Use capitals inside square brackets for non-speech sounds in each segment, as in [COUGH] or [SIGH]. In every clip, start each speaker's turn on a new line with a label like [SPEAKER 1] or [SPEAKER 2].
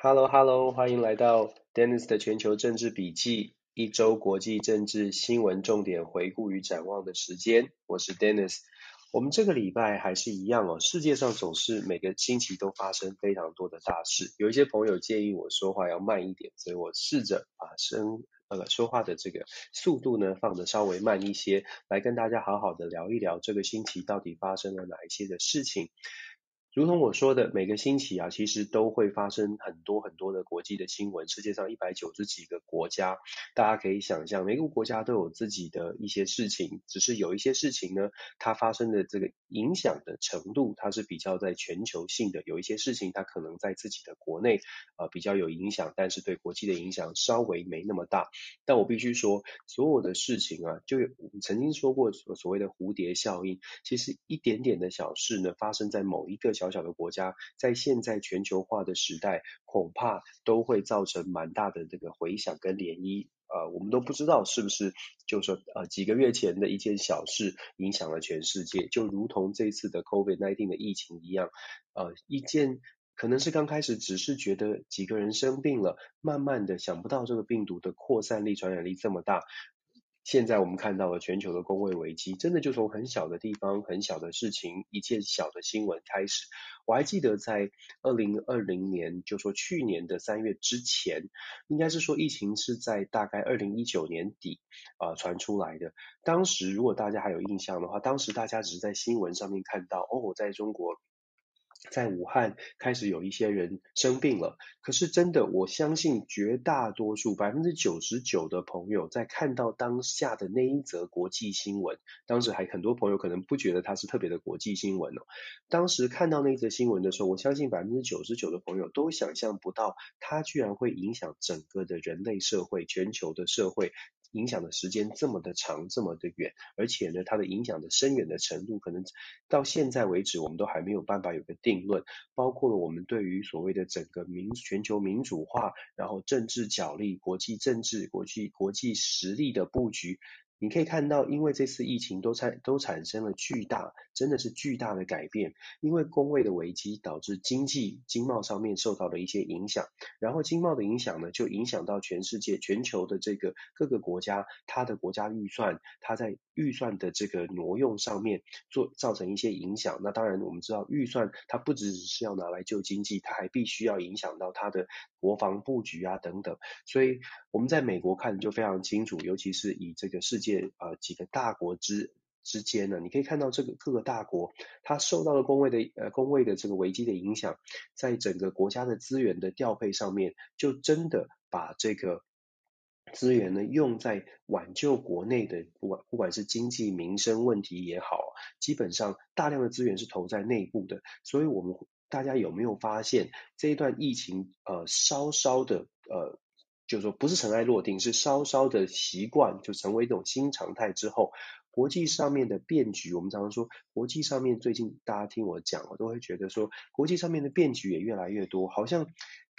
[SPEAKER 1] Hello，Hello，欢迎来到 Dennis 的全球政治笔记，一周国际政治新闻重点回顾与展望的时间。我是 Dennis。我们这个礼拜还是一样哦，世界上总是每个星期都发生非常多的大事。有一些朋友建议我说话要慢一点，所以我试着把声呃说话的这个速度呢放的稍微慢一些，来跟大家好好的聊一聊这个星期到底发生了哪一些的事情。如同我说的，每个星期啊，其实都会发生很多很多的国际的新闻。世界上一百九十几个国家，大家可以想象，每个国家都有自己的一些事情。只是有一些事情呢，它发生的这个影响的程度，它是比较在全球性的；有一些事情，它可能在自己的国内呃比较有影响，但是对国际的影响稍微没那么大。但我必须说，所有的事情啊，就曾经说过所所谓的蝴蝶效应，其实一点点的小事呢，发生在某一个小。小的国家，在现在全球化的时代，恐怕都会造成蛮大的这个回响跟涟漪。呃，我们都不知道是不是，就是说，呃，几个月前的一件小事影响了全世界，就如同这次的 COVID-19 的疫情一样。呃，一件可能是刚开始只是觉得几个人生病了，慢慢的想不到这个病毒的扩散力、传染力这么大。现在我们看到了全球的工位危机，真的就从很小的地方、很小的事情、一件小的新闻开始。我还记得在二零二零年，就说去年的三月之前，应该是说疫情是在大概二零一九年底啊、传出来的。当时如果大家还有印象的话，当时大家只是在新闻上面看到，哦，我在中国。在武汉开始有一些人生病了，可是真的，我相信绝大多数百分之九十九的朋友在看到当下的那一则国际新闻，当时还很多朋友可能不觉得它是特别的国际新闻哦。当时看到那一则新闻的时候，我相信百分之九十九的朋友都想象不到，它居然会影响整个的人类社会、全球的社会。影响的时间这么的长，这么的远，而且呢，它的影响的深远的程度，可能到现在为止，我们都还没有办法有个定论。包括了我们对于所谓的整个民全球民主化，然后政治角力、国际政治、国际国际实力的布局。你可以看到，因为这次疫情都产都产生了巨大，真的是巨大的改变。因为工位的危机导致经济经贸上面受到了一些影响，然后经贸的影响呢，就影响到全世界全球的这个各个国家，它的国家预算，它在预算的这个挪用上面做造成一些影响。那当然我们知道，预算它不只只是要拿来救经济，它还必须要影响到它的国防布局啊等等。所以我们在美国看就非常清楚，尤其是以这个世界。呃，几个大国之之间呢，你可以看到这个各个大国，它受到了公卫的呃公卫的这个危机的影响，在整个国家的资源的调配上面，就真的把这个资源呢用在挽救国内的不管不管是经济民生问题也好，基本上大量的资源是投在内部的。所以，我们大家有没有发现这一段疫情呃稍稍的呃。就是说，不是尘埃落定，是稍稍的习惯，就成为一种新常态之后，国际上面的变局，我们常常说，国际上面最近大家听我讲，我都会觉得说，国际上面的变局也越来越多，好像。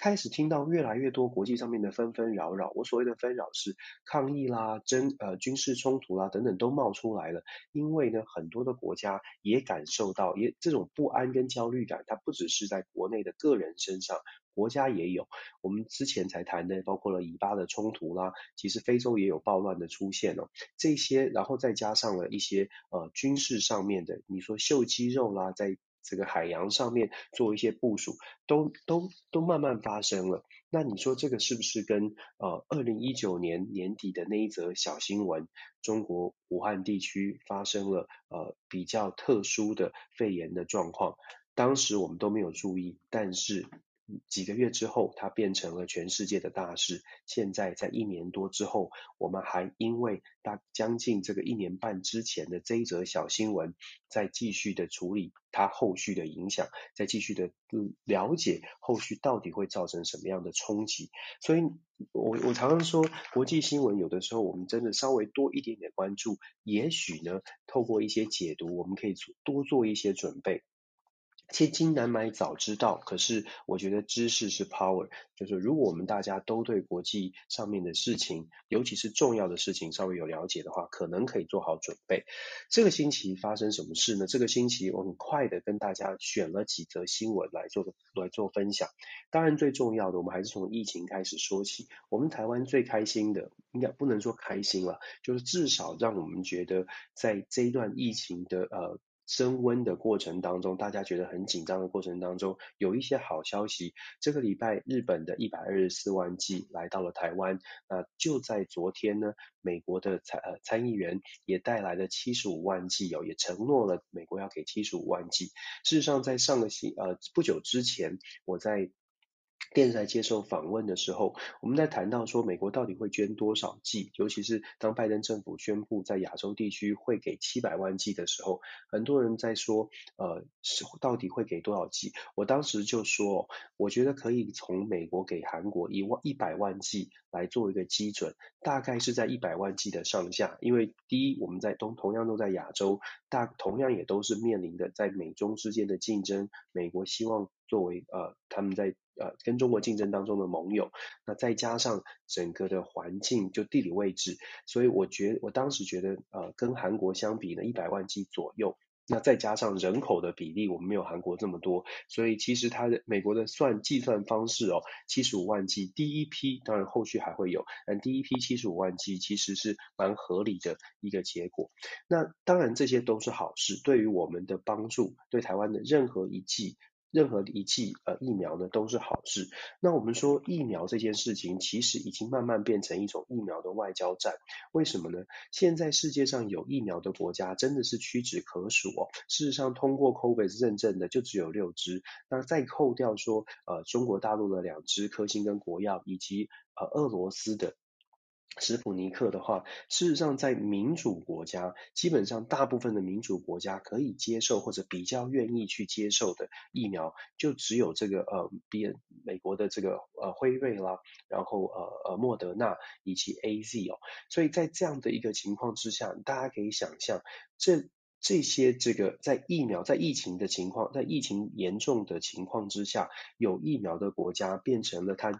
[SPEAKER 1] 开始听到越来越多国际上面的纷纷扰扰，我所谓的纷扰是抗议啦、争呃军事冲突啦等等都冒出来了。因为呢，很多的国家也感受到，也这种不安跟焦虑感，它不只是在国内的个人身上，国家也有。我们之前才谈的，包括了以巴的冲突啦，其实非洲也有暴乱的出现哦。这些，然后再加上了一些呃军事上面的，你说秀肌肉啦，在。这个海洋上面做一些部署，都都都慢慢发生了。那你说这个是不是跟呃二零一九年年底的那一则小新闻，中国武汉地区发生了呃比较特殊的肺炎的状况？当时我们都没有注意，但是。几个月之后，它变成了全世界的大事。现在在一年多之后，我们还因为大将近这个一年半之前的这一则小新闻，再继续的处理它后续的影响，再继续的了解后续到底会造成什么样的冲击。所以我我常常说，国际新闻有的时候我们真的稍微多一点点关注，也许呢，透过一些解读，我们可以做多做一些准备。千金难买早知道，可是我觉得知识是 power，就是如果我们大家都对国际上面的事情，尤其是重要的事情稍微有了解的话，可能可以做好准备。这个星期发生什么事呢？这个星期我很快的跟大家选了几则新闻来做来做分享。当然最重要的，我们还是从疫情开始说起。我们台湾最开心的，应该不能说开心了，就是至少让我们觉得在这一段疫情的呃。升温的过程当中，大家觉得很紧张的过程当中，有一些好消息。这个礼拜，日本的一百二十四万剂来到了台湾。那就在昨天呢，美国的参呃参议员也带来了七十五万剂哦，也承诺了美国要给七十五万剂。事实上，在上个星呃不久之前，我在。电视台接受访问的时候，我们在谈到说美国到底会捐多少剂，尤其是当拜登政府宣布在亚洲地区会给七百万剂的时候，很多人在说，呃，是到底会给多少剂？我当时就说，我觉得可以从美国给韩国一万一百万剂来做一个基准，大概是在一百万剂的上下，因为第一，我们在同同样都在亚洲，大同样也都是面临的在美中之间的竞争，美国希望作为呃他们在。呃，跟中国竞争当中的盟友，那再加上整个的环境，就地理位置，所以我觉我当时觉得，呃，跟韩国相比呢，一百万剂左右，那再加上人口的比例，我们没有韩国这么多，所以其实它的美国的算计算方式哦，七十五万剂，第一批当然后续还会有，但第一批七十五万剂其实是蛮合理的一个结果。那当然这些都是好事，对于我们的帮助，对台湾的任何一剂。任何一剂呃疫苗呢都是好事。那我们说疫苗这件事情，其实已经慢慢变成一种疫苗的外交战。为什么呢？现在世界上有疫苗的国家真的是屈指可数哦。事实上，通过 COVID 认证的就只有六支。那再扣掉说呃中国大陆的两支科兴跟国药，以及呃俄罗斯的。史普尼克的话，事实上在民主国家，基本上大部分的民主国家可以接受或者比较愿意去接受的疫苗，就只有这个呃，比美国的这个呃辉瑞啦，然后呃呃莫德纳以及 AZ 哦，所以在这样的一个情况之下，大家可以想象，这这些这个在疫苗在疫情的情况，在疫情严重的情况之下，有疫苗的国家变成了它。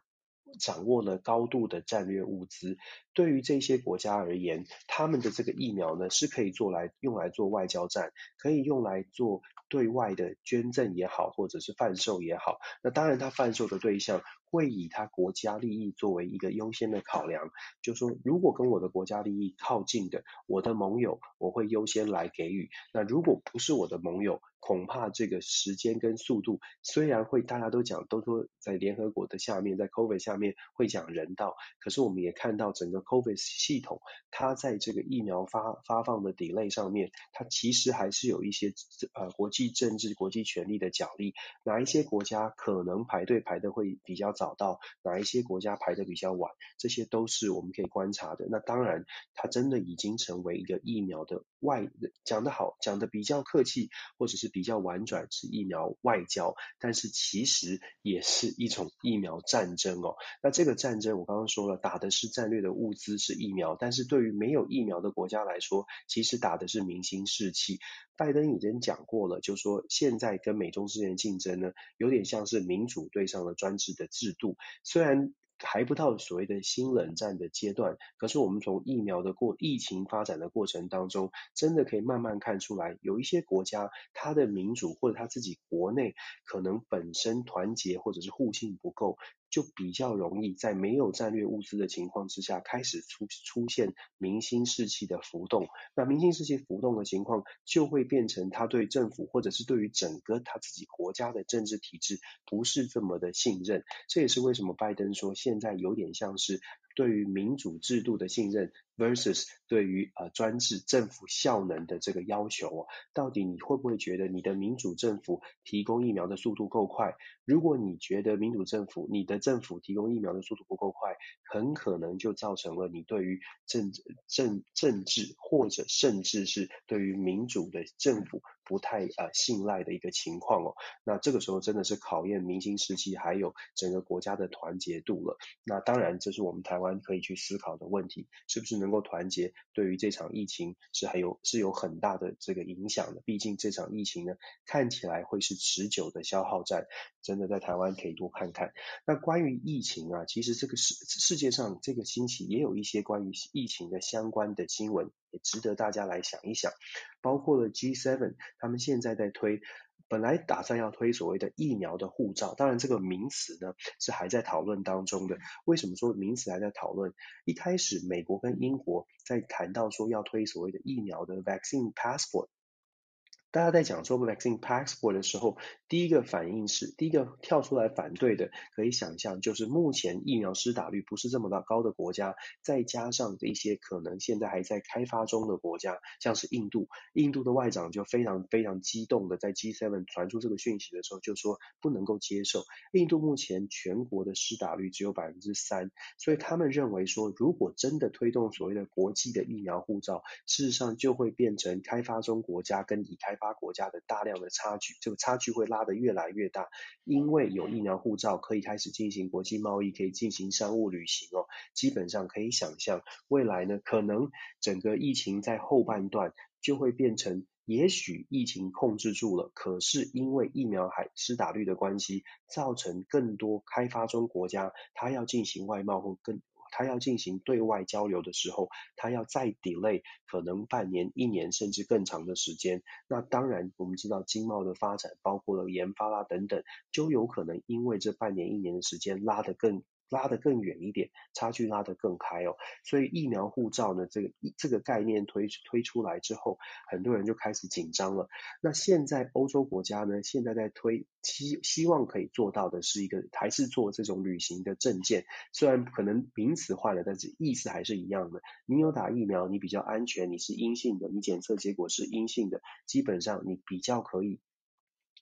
[SPEAKER 1] 掌握了高度的战略物资，对于这些国家而言，他们的这个疫苗呢，是可以做来用来做外交战，可以用来做对外的捐赠也好，或者是贩售也好。那当然，他贩售的对象会以他国家利益作为一个优先的考量，就说如果跟我的国家利益靠近的，我的盟友，我会优先来给予。那如果不是我的盟友，恐怕这个时间跟速度虽然会大家都讲，都说在联合国的下面，在 COVID 下面会讲人道，可是我们也看到整个 COVID 系统，它在这个疫苗发发放的 delay 上面，它其实还是有一些呃国际政治、国际权力的角力，哪一些国家可能排队排的会比较早到，哪一些国家排的比较晚，这些都是我们可以观察的。那当然，它真的已经成为一个疫苗的外，讲得好，讲得比较客气，或者是。比较婉转是疫苗外交，但是其实也是一种疫苗战争哦。那这个战争我刚刚说了，打的是战略的物资是疫苗，但是对于没有疫苗的国家来说，其实打的是民心士气。拜登已经讲过了，就说现在跟美中之间的竞争呢，有点像是民主对上了专制的制度，虽然。还不到所谓的新冷战的阶段，可是我们从疫苗的过疫情发展的过程当中，真的可以慢慢看出来，有一些国家它的民主或者它自己国内可能本身团结或者是互信不够。就比较容易在没有战略物资的情况之下，开始出出现民心士气的浮动。那民心士气浮动的情况，就会变成他对政府或者是对于整个他自己国家的政治体制不是这么的信任。这也是为什么拜登说现在有点像是。对于民主制度的信任 versus 对于呃专制政府效能的这个要求哦，到底你会不会觉得你的民主政府提供疫苗的速度够快？如果你觉得民主政府你的政府提供疫苗的速度不够快，很可能就造成了你对于政政政治或者甚至是对于民主的政府不太呃信赖的一个情况哦。那这个时候真的是考验民心士气，还有整个国家的团结度了。那当然，这是我们台湾可以去思考的问题，是不是能够团结，对于这场疫情是还有是有很大的这个影响的。毕竟这场疫情呢，看起来会是持久的消耗战，真的在台湾可以多看看。那关于疫情啊，其实这个世世界上这个星期也有一些关于疫情的相关的新闻，也值得大家来想一想。包括了 G7，他们现在在推，本来打算要推所谓的疫苗的护照，当然这个名词呢是还在讨论当中的。为什么说名词还在讨论？一开始美国跟英国在谈到说要推所谓的疫苗的 vaccine passport。大家在讲说 vaccine passport 的时候，第一个反应是，第一个跳出来反对的，可以想象就是目前疫苗施打率不是这么高的国家，再加上一些可能现在还在开发中的国家，像是印度，印度的外长就非常非常激动的在 G7 传出这个讯息的时候，就说不能够接受。印度目前全国的施打率只有百分之三，所以他们认为说，如果真的推动所谓的国际的疫苗护照，事实上就会变成开发中国家跟已开发国家的大量的差距，这个差距会拉得越来越大，因为有疫苗护照可以开始进行国际贸易，可以进行商务旅行哦。基本上可以想象，未来呢，可能整个疫情在后半段就会变成，也许疫情控制住了，可是因为疫苗还施打率的关系，造成更多开发中国家它要进行外贸或更。他要进行对外交流的时候，他要再 delay 可能半年、一年甚至更长的时间。那当然，我们知道经贸的发展，包括了研发啦等等，就有可能因为这半年、一年的时间拉得更。拉得更远一点，差距拉得更开哦。所以疫苗护照呢，这个这个概念推推出来之后，很多人就开始紧张了。那现在欧洲国家呢，现在在推希希望可以做到的是一个，还是做这种旅行的证件。虽然可能名词换了，但是意思还是一样的。你有打疫苗，你比较安全，你是阴性的，你检测结果是阴性的，基本上你比较可以。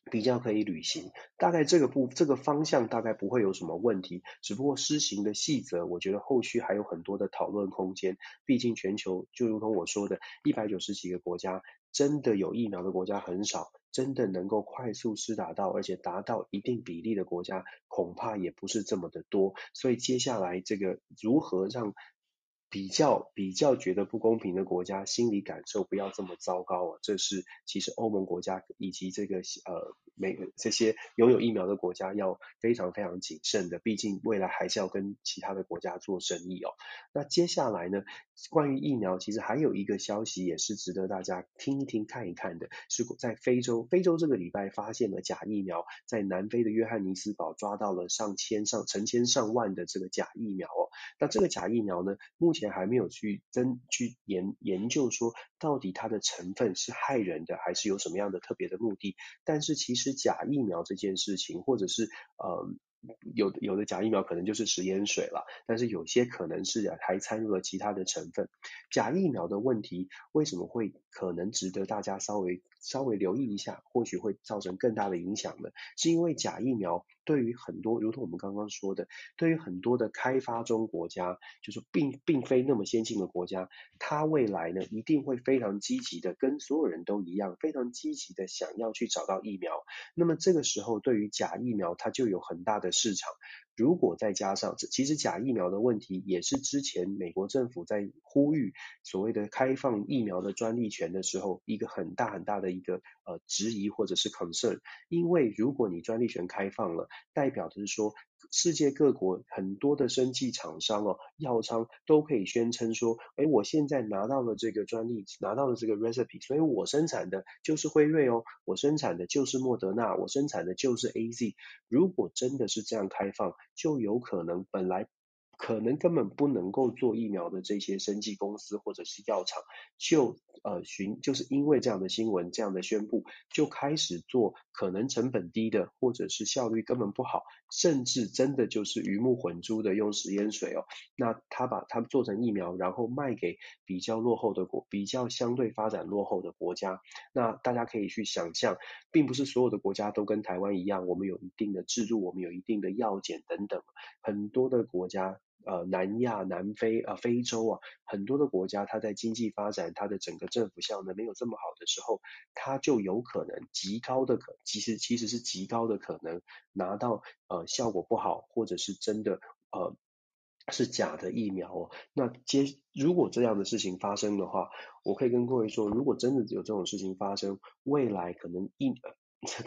[SPEAKER 1] 比较可以旅行，大概这个不这个方向大概不会有什么问题，只不过施行的细则，我觉得后续还有很多的讨论空间。毕竟全球就如同我说的，一百九十几个国家，真的有疫苗的国家很少，真的能够快速施打到而且达到一定比例的国家，恐怕也不是这么的多。所以接下来这个如何让比较比较觉得不公平的国家心理感受不要这么糟糕啊，这是其实欧盟国家以及这个呃每这些拥有疫苗的国家要非常非常谨慎的，毕竟未来还是要跟其他的国家做生意哦。那接下来呢，关于疫苗，其实还有一个消息也是值得大家听一听看一看的，是在非洲，非洲这个礼拜发现了假疫苗，在南非的约翰尼斯堡抓到了上千上成千上万的这个假疫苗哦。那这个假疫苗呢，目前前还没有去真去研研究说到底它的成分是害人的还是有什么样的特别的目的。但是其实假疫苗这件事情，或者是呃有有的假疫苗可能就是食盐水了，但是有些可能是还掺入了其他的成分。假疫苗的问题为什么会可能值得大家稍微稍微留意一下，或许会造成更大的影响呢？是因为假疫苗。对于很多，如同我们刚刚说的，对于很多的开发中国家，就是并并非那么先进的国家，它未来呢一定会非常积极的，跟所有人都一样，非常积极的想要去找到疫苗。那么这个时候，对于假疫苗，它就有很大的市场。如果再加上，其实假疫苗的问题也是之前美国政府在呼吁所谓的开放疫苗的专利权的时候，一个很大很大的一个呃质疑或者是 concern，因为如果你专利权开放了，代表的是说。世界各国很多的生技厂商哦，药商都可以宣称说，哎，我现在拿到了这个专利，拿到了这个 recipe，所以我生产的就是辉瑞哦，我生产的就是莫德纳，我生产的就是 AZ。如果真的是这样开放，就有可能本来。可能根本不能够做疫苗的这些生技公司或者是药厂，就呃寻就是因为这样的新闻、这样的宣布，就开始做可能成本低的，或者是效率根本不好，甚至真的就是鱼目混珠的用食盐水哦。那他把它做成疫苗，然后卖给比较落后的国、比较相对发展落后的国家。那大家可以去想象，并不是所有的国家都跟台湾一样，我们有一定的制度，我们有一定的药检等等，很多的国家。呃南亚、南非啊、非洲啊很多的国家，它在经济发展、它的整个政府效能没有这么好的时候，它就有可能极高的可，其实其实是极高的可能拿到呃效果不好，或者是真的呃是假的疫苗哦。那接如果这样的事情发生的话，我可以跟各位说，如果真的有这种事情发生，未来可能一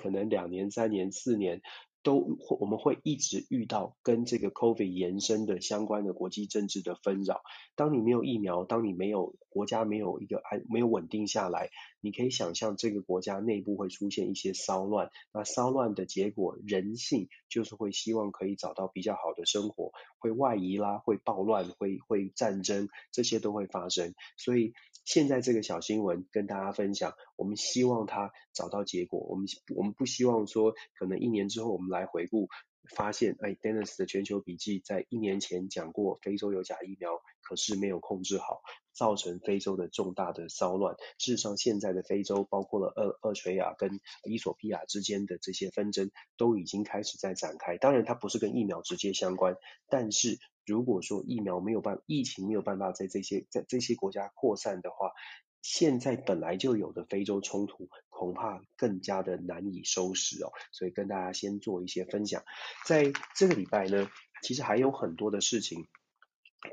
[SPEAKER 1] 可能两年、三年、四年。都会我们会一直遇到跟这个 COVID 延伸的相关的国际政治的纷扰。当你没有疫苗，当你没有国家没有一个安没有稳定下来，你可以想象这个国家内部会出现一些骚乱。那骚乱的结果，人性就是会希望可以找到比较好的生活，会外移啦，会暴乱，会会战争，这些都会发生。所以现在这个小新闻跟大家分享，我们希望他找到结果。我们我们不希望说可能一年之后我们。来回顾，发现，哎，Dennis 的全球笔记在一年前讲过非洲有假疫苗，可是没有控制好，造成非洲的重大的骚乱。事实上，现在的非洲，包括了厄厄垂亚跟伊索比亚之间的这些纷争，都已经开始在展开。当然，它不是跟疫苗直接相关，但是如果说疫苗没有办，疫情没有办法在这些在这些国家扩散的话，现在本来就有的非洲冲突，恐怕更加的难以收拾哦。所以跟大家先做一些分享，在这个礼拜呢，其实还有很多的事情。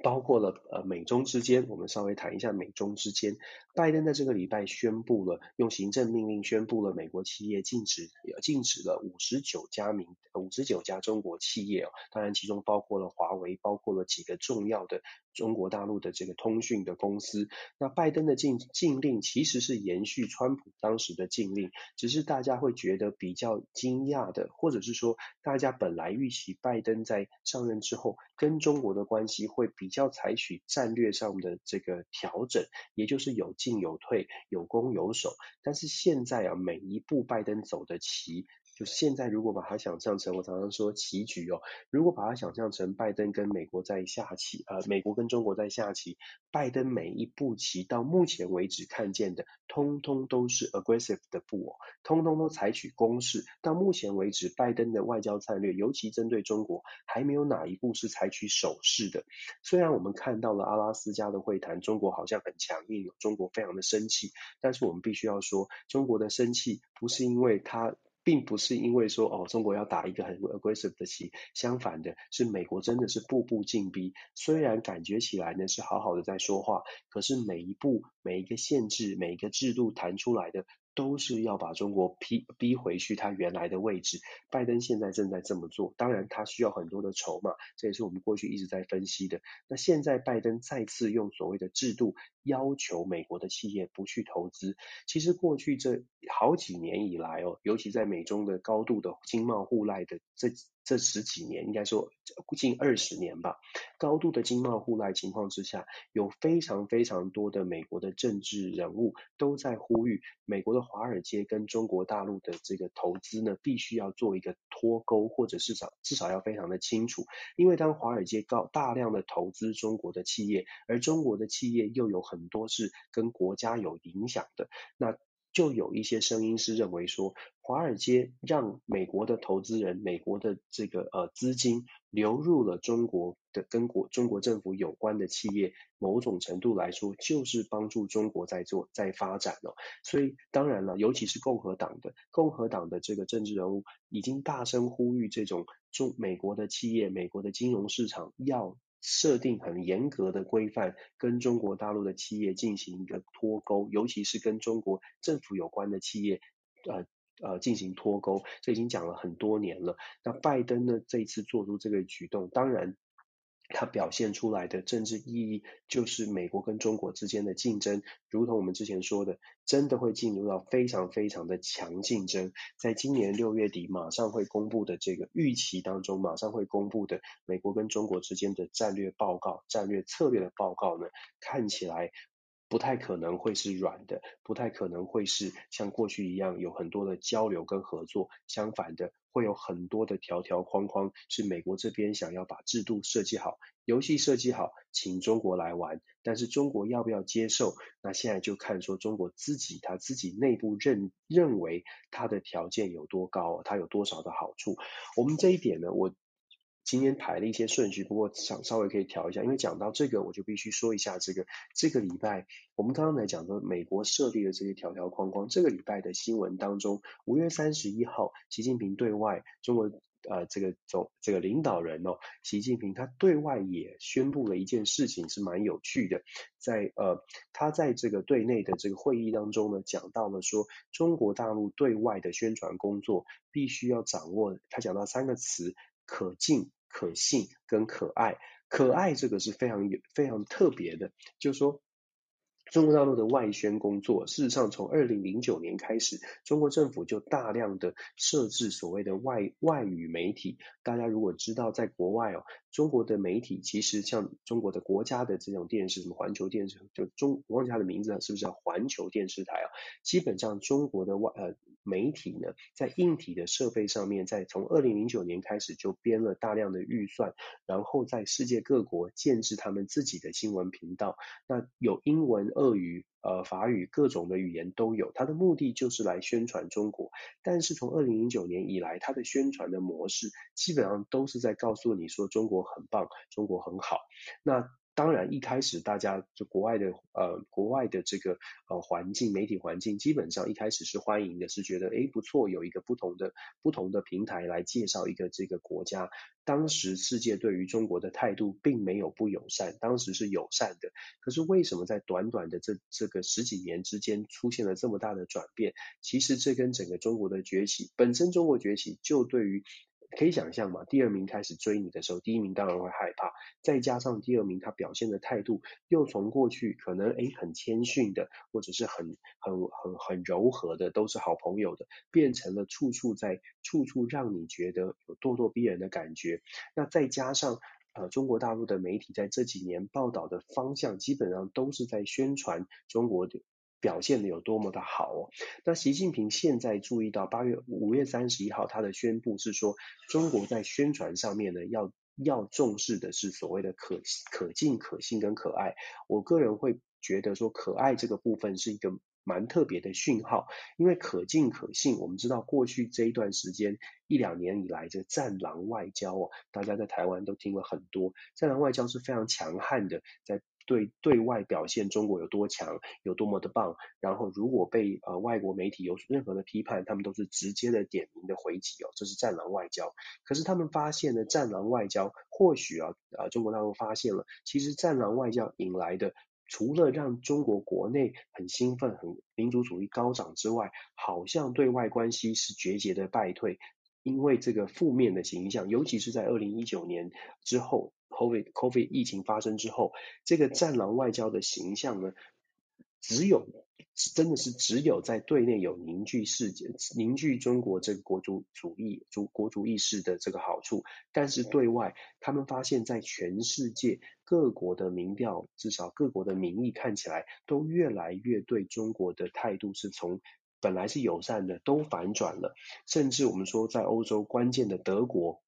[SPEAKER 1] 包括了呃美中之间，我们稍微谈一下美中之间。拜登在这个礼拜宣布了，用行政命令宣布了美国企业禁止禁止了五十九家名五十九家中国企业哦，当然其中包括了华为，包括了几个重要的中国大陆的这个通讯的公司。那拜登的禁禁令其实是延续川普当时的禁令，只是大家会觉得比较惊讶的，或者是说大家本来预期拜登在上任之后跟中国的关系会。比较采取战略上的这个调整，也就是有进有退，有攻有守。但是现在啊，每一步拜登走的棋。就是现在，如果把它想象成，我常常说棋局哦，如果把它想象成拜登跟美国在下棋，呃，美国跟中国在下棋，拜登每一步棋到目前为止看见的，通通都是 aggressive 的步哦，通通都采取攻势。到目前为止，拜登的外交战略，尤其针对中国，还没有哪一步是采取守势的。虽然我们看到了阿拉斯加的会谈，中国好像很强硬，中国非常的生气，但是我们必须要说，中国的生气不是因为他。并不是因为说哦，中国要打一个很 aggressive 的棋，相反的是美国真的是步步进逼，虽然感觉起来呢是好好的在说话，可是每一步每一个限制每一个制度弹出来的。都是要把中国逼逼回去他原来的位置。拜登现在正在这么做，当然他需要很多的筹码，这也是我们过去一直在分析的。那现在拜登再次用所谓的制度要求美国的企业不去投资。其实过去这好几年以来哦，尤其在美中的高度的经贸互赖的这。这十几年，应该说近二十年吧，高度的经贸互赖情况之下，有非常非常多的美国的政治人物都在呼吁，美国的华尔街跟中国大陆的这个投资呢，必须要做一个脱钩，或者至少至少要非常的清楚，因为当华尔街高大量的投资中国的企业，而中国的企业又有很多是跟国家有影响的，那。就有一些声音是认为说，华尔街让美国的投资人、美国的这个呃资金流入了中国的跟国中国政府有关的企业，某种程度来说就是帮助中国在做在发展了。所以当然了，尤其是共和党的共和党的这个政治人物已经大声呼吁，这种中美国的企业、美国的金融市场要。设定很严格的规范，跟中国大陆的企业进行一个脱钩，尤其是跟中国政府有关的企业，呃呃进行脱钩，这已经讲了很多年了。那拜登呢，这一次做出这个举动，当然。它表现出来的政治意义，就是美国跟中国之间的竞争，如同我们之前说的，真的会进入到非常非常的强竞争。在今年六月底马上会公布的这个预期当中，马上会公布的美国跟中国之间的战略报告、战略策略的报告呢，看起来。不太可能会是软的，不太可能会是像过去一样有很多的交流跟合作。相反的，会有很多的条条框框，是美国这边想要把制度设计好，游戏设计好，请中国来玩。但是中国要不要接受？那现在就看说中国自己他自己内部认认为他的条件有多高，他有多少的好处。我们这一点呢，我。今天排了一些顺序，不过稍稍微可以调一下，因为讲到这个，我就必须说一下这个这个礼拜我们刚刚来讲说美国设立的这些条条框框，这个礼拜的新闻当中，五月三十一号，习近平对外中国。呃，这个总这个领导人哦，习近平他对外也宣布了一件事情，是蛮有趣的，在呃他在这个对内的这个会议当中呢，讲到了说中国大陆对外的宣传工作必须要掌握，他讲到三个词：可敬、可信跟可爱。可爱这个是非常有非常特别的，就是说。中国大陆的外宣工作，事实上从二零零九年开始，中国政府就大量的设置所谓的外外语媒体。大家如果知道，在国外哦，中国的媒体其实像中国的国家的这种电视，什么环球电视，就中我忘记它的名字了，是不是叫环球电视台啊？基本上中国的外呃媒体呢，在硬体的设备上面，在从二零零九年开始就编了大量的预算，然后在世界各国建置他们自己的新闻频道。那有英文。俄语、呃法语各种的语言都有，它的目的就是来宣传中国。但是从二零零九年以来，它的宣传的模式基本上都是在告诉你说中国很棒，中国很好。那当然，一开始大家就国外的呃国外的这个呃环境媒体环境，基本上一开始是欢迎的，是觉得诶不错，有一个不同的不同的平台来介绍一个这个国家。当时世界对于中国的态度并没有不友善，当时是友善的。可是为什么在短短的这这个十几年之间出现了这么大的转变？其实这跟整个中国的崛起，本身中国崛起就对于。可以想象嘛，第二名开始追你的时候，第一名当然会害怕，再加上第二名他表现的态度又从过去可能诶很谦逊的，或者是很很很很柔和的，都是好朋友的，变成了处处在处处让你觉得有咄咄逼人的感觉。那再加上呃中国大陆的媒体在这几年报道的方向，基本上都是在宣传中国的。表现的有多么的好哦！那习近平现在注意到八月五月三十一号他的宣布是说，中国在宣传上面呢要要重视的是所谓的可可敬、可信跟可爱。我个人会觉得说，可爱这个部分是一个蛮特别的讯号，因为可敬可信，我们知道过去这一段时间一两年以来，这战狼外交哦，大家在台湾都听了很多，战狼外交是非常强悍的，在。对对外表现中国有多强，有多么的棒，然后如果被呃外国媒体有任何的批判，他们都是直接的点名的回击哦，这是战狼外交。可是他们发现呢，战狼外交或许啊啊中国大陆发现了，其实战狼外交引来的，除了让中国国内很兴奋、很民族主义高涨之外，好像对外关系是节节的败退。因为这个负面的形象，尤其是在二零一九年之后，COVID COVID 疫情发生之后，这个战狼外交的形象呢，只有真的是只有在对内有凝聚世界、凝聚中国这个国族主义、族国族意识的这个好处，但是对外，他们发现，在全世界各国的民调，至少各国的民意看起来，都越来越对中国的态度是从。本来是友善的，都反转了。甚至我们说，在欧洲关键的德国，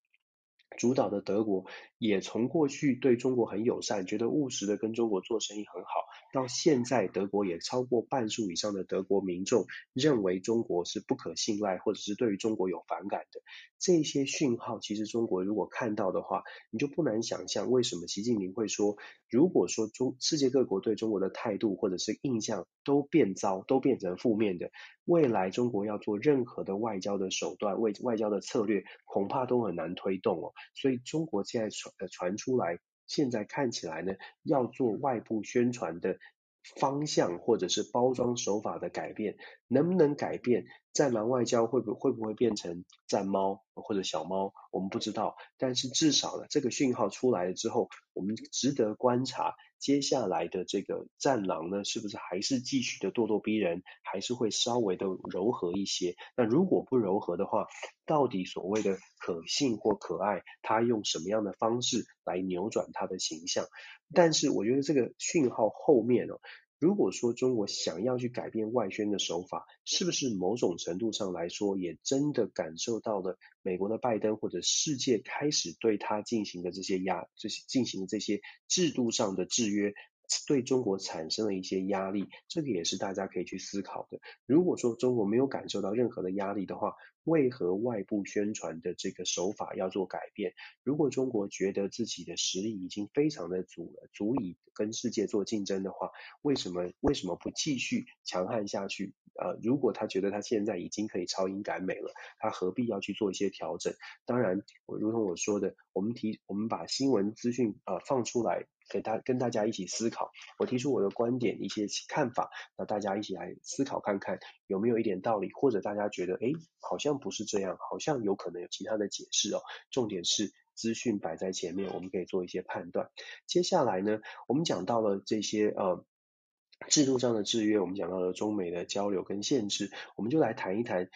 [SPEAKER 1] 主导的德国，也从过去对中国很友善，觉得务实的跟中国做生意很好，到现在德国也超过半数以上的德国民众认为中国是不可信赖，或者是对于中国有反感的。这些讯号，其实中国如果看到的话，你就不难想象，为什么习近平会说，如果说中世界各国对中国的态度或者是印象都变糟，都变成负面的，未来中国要做任何的外交的手段，外外交的策略，恐怕都很难推动哦。所以中国现在传传出来，现在看起来呢，要做外部宣传的。方向或者是包装手法的改变，能不能改变？战狼外交会不会不会变成战猫或者小猫？我们不知道。但是至少呢，这个讯号出来了之后，我们值得观察接下来的这个战狼呢，是不是还是继续的咄咄逼人，还是会稍微的柔和一些？那如果不柔和的话，到底所谓的可信或可爱，他用什么样的方式来扭转他的形象？但是我觉得这个讯号后面哦。如果说中国想要去改变外宣的手法，是不是某种程度上来说，也真的感受到了美国的拜登或者世界开始对他进行的这些压，这些进行的这些制度上的制约，对中国产生了一些压力，这个也是大家可以去思考的。如果说中国没有感受到任何的压力的话，为何外部宣传的这个手法要做改变？如果中国觉得自己的实力已经非常的足了，足以跟世界做竞争的话，为什么为什么不继续强悍下去？呃，如果他觉得他现在已经可以超英赶美了，他何必要去做一些调整？当然，我如同我说的，我们提我们把新闻资讯呃放出来。给大跟大家一起思考，我提出我的观点一些看法，那大家一起来思考看看有没有一点道理，或者大家觉得诶好像不是这样，好像有可能有其他的解释哦。重点是资讯摆在前面，我们可以做一些判断。接下来呢，我们讲到了这些呃制度上的制约，我们讲到了中美的交流跟限制，我们就来谈一谈，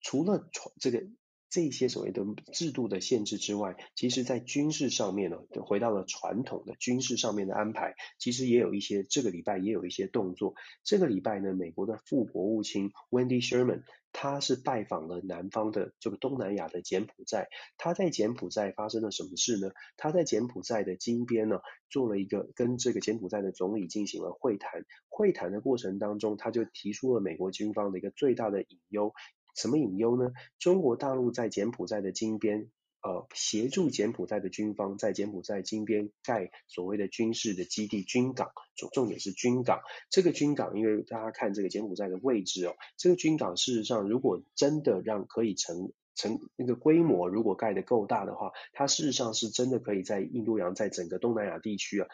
[SPEAKER 1] 除了这个。这些所谓的制度的限制之外，其实在军事上面呢，回到了传统的军事上面的安排，其实也有一些，这个礼拜也有一些动作。这个礼拜呢，美国的副国务卿 Wendy Sherman，他是拜访了南方的这个东南亚的柬埔寨。他在柬埔寨发生了什么事呢？他在柬埔寨的金边呢，做了一个跟这个柬埔寨的总理进行了会谈。会谈的过程当中，他就提出了美国军方的一个最大的隐忧。什么隐忧呢？中国大陆在柬埔寨的金边，呃，协助柬埔寨的军方在柬埔寨金边盖所谓的军事的基地军港，重重点是军港。这个军港，因为大家看这个柬埔寨的位置哦，这个军港事实上如果真的让可以成成那个规模，如果盖得够大的话，它事实上是真的可以在印度洋，在整个东南亚地区啊，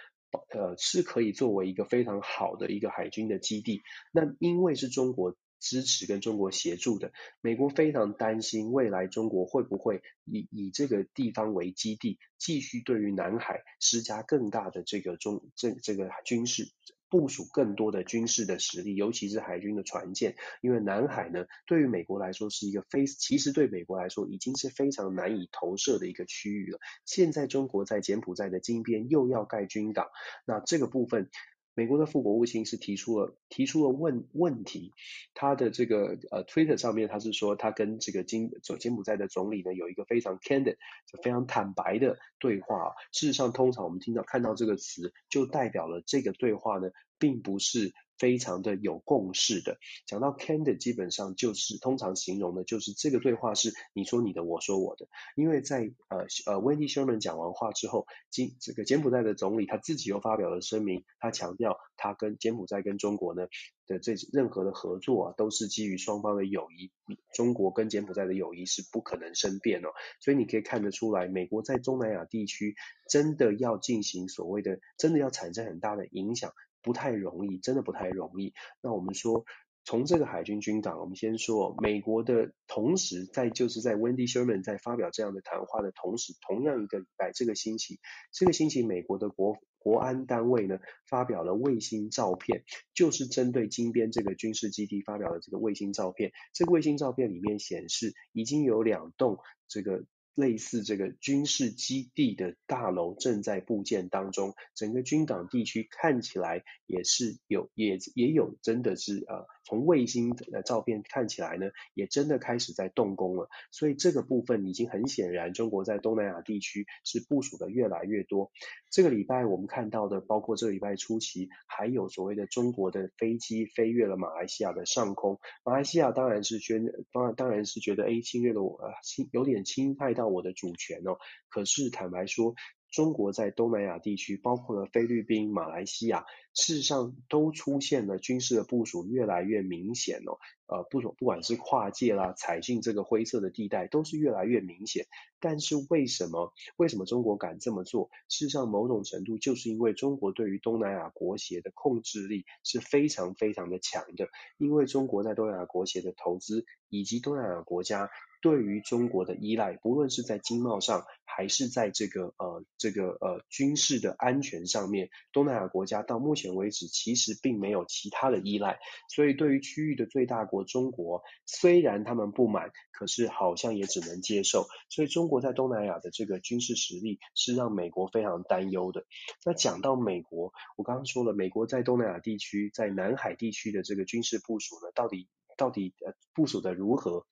[SPEAKER 1] 呃，是可以作为一个非常好的一个海军的基地。那因为是中国。支持跟中国协助的，美国非常担心未来中国会不会以以这个地方为基地，继续对于南海施加更大的这个中这这个军事部署更多的军事的实力，尤其是海军的船舰，因为南海呢，对于美国来说是一个非其实对美国来说已经是非常难以投射的一个区域了。现在中国在柬埔寨的金边又要盖军港，那这个部分。美国的副国务卿是提出了提出了问问题，他的这个呃 Twitter 上面他是说他跟这个金柬埔寨的总理呢有一个非常 candid 就非常坦白的对话。事实上，通常我们听到看到这个词，就代表了这个对话呢并不是。非常的有共识的，讲到 candid 基本上就是通常形容的就是这个对话是你说你的，我说我的。因为在呃呃 Wendy Sherman 讲完话之后，今这个柬埔寨的总理他自己又发表了声明，他强调他跟柬埔寨跟中国呢的这任何的合作啊，都是基于双方的友谊，中国跟柬埔寨的友谊是不可能生变哦。所以你可以看得出来，美国在东南亚地区真的要进行所谓的，真的要产生很大的影响。不太容易，真的不太容易。那我们说，从这个海军军港，我们先说美国的同时，在就是在 Wendy Sherman 在发表这样的谈话的同时，同样一个礼拜，这个星期，这个星期美国的国国安单位呢发表了卫星照片，就是针对金边这个军事基地发表的这个卫星照片。这个卫星照片里面显示，已经有两栋这个。类似这个军事基地的大楼正在布建当中，整个军港地区看起来也是有也也有真的是呃，从卫星的照片看起来呢，也真的开始在动工了。所以这个部分已经很显然，中国在东南亚地区是部署的越来越多。这个礼拜我们看到的，包括这个礼拜初期，还有所谓的中国的飞机飞越了马来西亚的上空。马来西亚当然是觉得当然当然是觉得哎侵略了我，侵有点侵害到。我的主权哦，可是坦白说，中国在东南亚地区，包括了菲律宾、马来西亚，事实上都出现了军事的部署越来越明显哦。呃，不不管是跨界啦，踩进这个灰色的地带，都是越来越明显。但是为什么为什么中国敢这么做？事实上，某种程度就是因为中国对于东南亚国协的控制力是非常非常的强的，因为中国在东南亚国协的投资以及东南亚国家。对于中国的依赖，不论是在经贸上，还是在这个呃这个呃军事的安全上面，东南亚国家到目前为止其实并没有其他的依赖。所以对于区域的最大国中国，虽然他们不满，可是好像也只能接受。所以中国在东南亚的这个军事实力是让美国非常担忧的。那讲到美国，我刚刚说了，美国在东南亚地区，在南海地区的这个军事部署呢，到底到底呃部署的如何？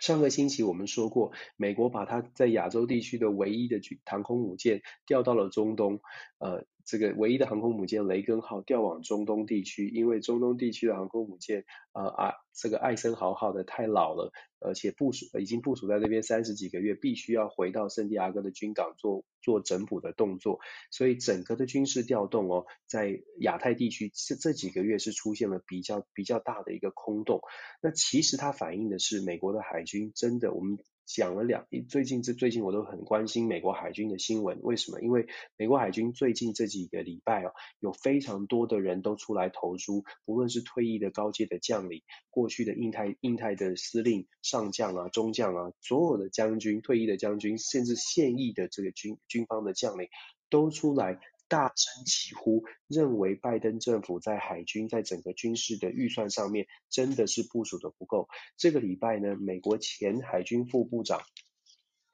[SPEAKER 1] 上个星期我们说过，美国把它在亚洲地区的唯一的军航空母舰调到了中东，呃，这个唯一的航空母舰雷根号调往中东地区，因为中东地区的航空母舰啊啊，这个艾森豪号的太老了，而且部署已经部署在那边三十几个月，必须要回到圣地亚哥的军港做做整补的动作，所以整个的军事调动哦，在亚太地区这这几个月是出现了比较比较大的一个空洞。那其实它反映的是美国的海军真的我们。讲了两，最近这最近我都很关心美国海军的新闻，为什么？因为美国海军最近这几个礼拜哦，有非常多的人都出来投书，不论是退役的高阶的将领，过去的印太印太的司令、上将啊、中将啊，所有的将军、退役的将军，甚至现役的这个军军方的将领，都出来。大声疾呼，认为拜登政府在海军在整个军事的预算上面真的是部署的不够。这个礼拜呢，美国前海军副部长，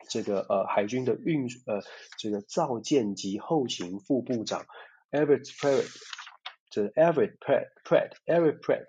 [SPEAKER 1] 这个呃海军的运呃这个造舰及后勤副部长 Everett Pratt，这 Everett Pratt Pratt Everett Pratt。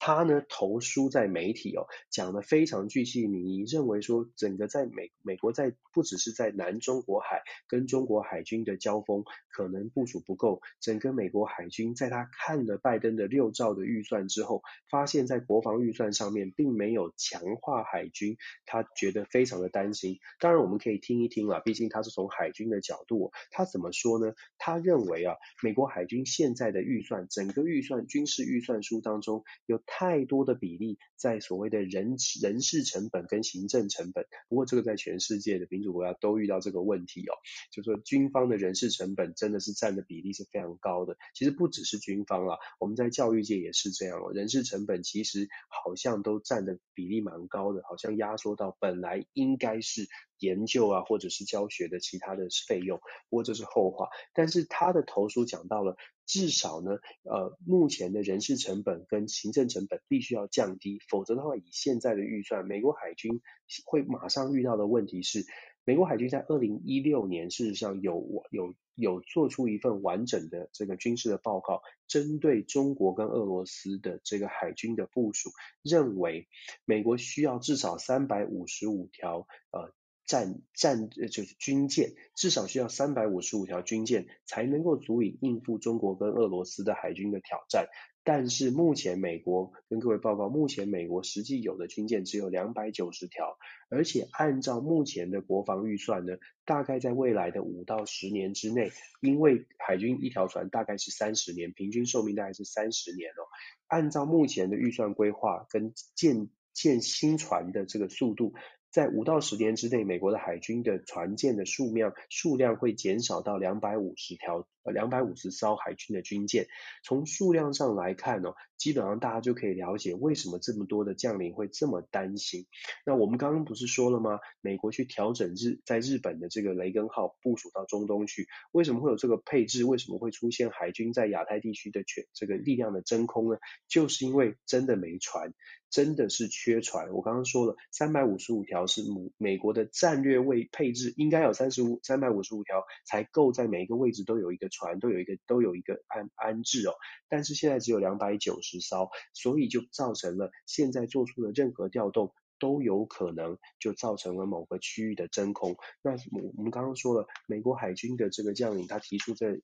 [SPEAKER 1] 他呢投书在媒体哦，讲得非常具细靡遗，认为说整个在美美国在不只是在南中国海跟中国海军的交锋可能部署不够，整个美国海军在他看了拜登的六兆的预算之后，发现在国防预算上面并没有强化海军，他觉得非常的担心。当然我们可以听一听啊，毕竟他是从海军的角度，他怎么说呢？他认为啊，美国海军现在的预算，整个预算军事预算书当中有。太多的比例在所谓的人人事成本跟行政成本，不过这个在全世界的民主国家都遇到这个问题哦，就是说军方的人事成本真的是占的比例是非常高的。其实不只是军方啊，我们在教育界也是这样哦，人事成本其实好像都占的比例蛮高的，好像压缩到本来应该是研究啊或者是教学的其他的费用，不过这是后话。但是他的投书讲到了。至少呢，呃，目前的人事成本跟行政成本必须要降低，否则的话，以现在的预算，美国海军会马上遇到的问题是，美国海军在二零一六年事实上有有有做出一份完整的这个军事的报告，针对中国跟俄罗斯的这个海军的部署，认为美国需要至少三百五十五条呃。战战呃就是军舰，至少需要三百五十五条军舰才能够足以应付中国跟俄罗斯的海军的挑战。但是目前美国跟各位报告，目前美国实际有的军舰只有两百九十条，而且按照目前的国防预算呢，大概在未来的五到十年之内，因为海军一条船大概是三十年，平均寿命大概是三十年哦。按照目前的预算规划跟建建新船的这个速度。在五到十年之内，美国的海军的船舰的数量数量会减少到两百五十条，呃，两百五十艘海军的军舰。从数量上来看呢，基本上大家就可以了解为什么这么多的将领会这么担心。那我们刚刚不是说了吗？美国去调整日在日本的这个雷根号部署到中东去，为什么会有这个配置？为什么会出现海军在亚太地区的全这个力量的真空呢？就是因为真的没船。真的是缺船，我刚刚说了，三百五十五条是美美国的战略位配置，应该有三十五三百五十五条才够，在每一个位置都有一个船，都有一个都有一个安安置哦。但是现在只有两百九十直烧，所以就造成了现在做出的任何调动。都有可能就造成了某个区域的真空。那我我们刚刚说了，美国海军的这个将领他提出这意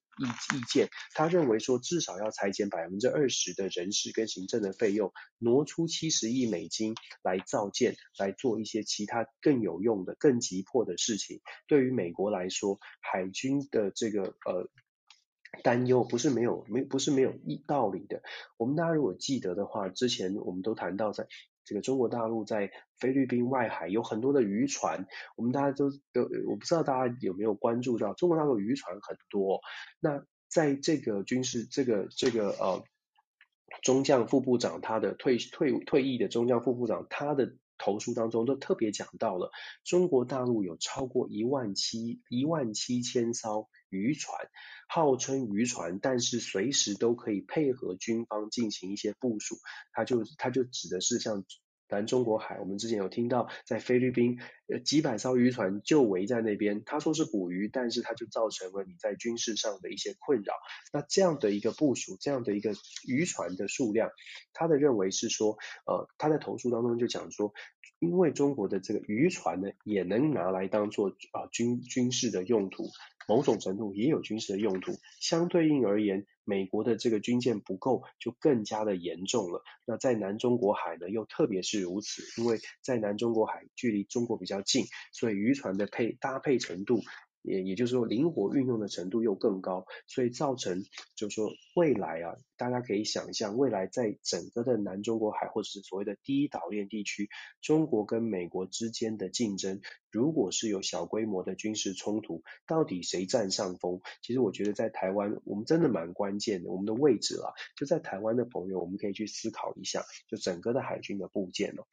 [SPEAKER 1] 意见，他认为说至少要裁减百分之二十的人事跟行政的费用，挪出七十亿美金来造舰，来做一些其他更有用的、更急迫的事情。对于美国来说，海军的这个呃担忧不是没有没不是没有一道理的。我们大家如果记得的话，之前我们都谈到在。这个中国大陆在菲律宾外海有很多的渔船，我们大家都都，我不知道大家有没有关注到，中国大陆渔船很多。那在这个军事这个这个呃中将副部长他的退退退役的中将副部长他的投书当中都特别讲到了，中国大陆有超过一万七一万七千艘。渔船号称渔船，但是随时都可以配合军方进行一些部署。它就它就指的是像南中国海，我们之前有听到在菲律宾呃几百艘渔船就围在那边，他说是捕鱼，但是他就造成了你在军事上的一些困扰。那这样的一个部署，这样的一个渔船的数量，他的认为是说，呃，他在投诉当中就讲说，因为中国的这个渔船呢，也能拿来当做啊、军军事的用途。某种程度也有军事的用途，相对应而言，美国的这个军舰不够，就更加的严重了。那在南中国海呢，又特别是如此，因为在南中国海距离中国比较近，所以渔船的配搭配程度。也也就是说，灵活运用的程度又更高，所以造成就是说未来啊，大家可以想象，未来在整个的南中国海或者是所谓的第一岛链地区，中国跟美国之间的竞争，如果是有小规模的军事冲突，到底谁占上风？其实我觉得在台湾，我们真的蛮关键的，我们的位置啊，就在台湾的朋友，我们可以去思考一下，就整个的海军的部件哦。